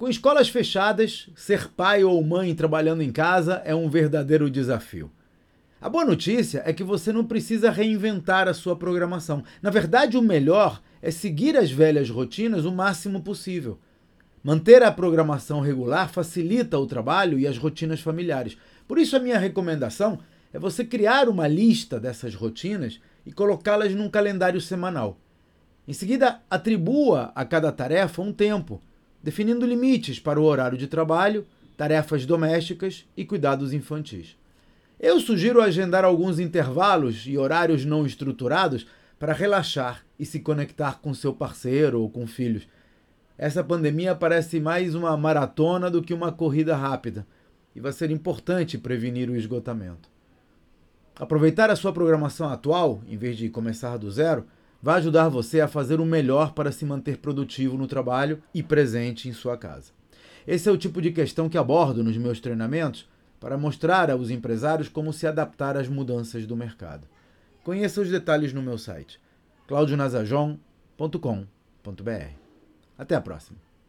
Com escolas fechadas, ser pai ou mãe trabalhando em casa é um verdadeiro desafio. A boa notícia é que você não precisa reinventar a sua programação. Na verdade, o melhor é seguir as velhas rotinas o máximo possível. Manter a programação regular facilita o trabalho e as rotinas familiares. Por isso, a minha recomendação é você criar uma lista dessas rotinas e colocá-las num calendário semanal. Em seguida, atribua a cada tarefa um tempo, definindo limites para o horário de trabalho, tarefas domésticas e cuidados infantis. Eu sugiro agendar alguns intervalos e horários não estruturados para relaxar e se conectar com seu parceiro ou com filhos. Essa pandemia parece mais uma maratona do que uma corrida rápida e vai ser importante prevenir o esgotamento. Aproveitar a sua programação atual, em vez de começar do zero, vai ajudar você a fazer o melhor para se manter produtivo no trabalho e presente em sua casa. Esse é o tipo de questão que abordo nos meus treinamentos para mostrar aos empresários como se adaptar às mudanças do mercado. Conheça os detalhes no meu site claudionazajon.com.br. Até a próxima!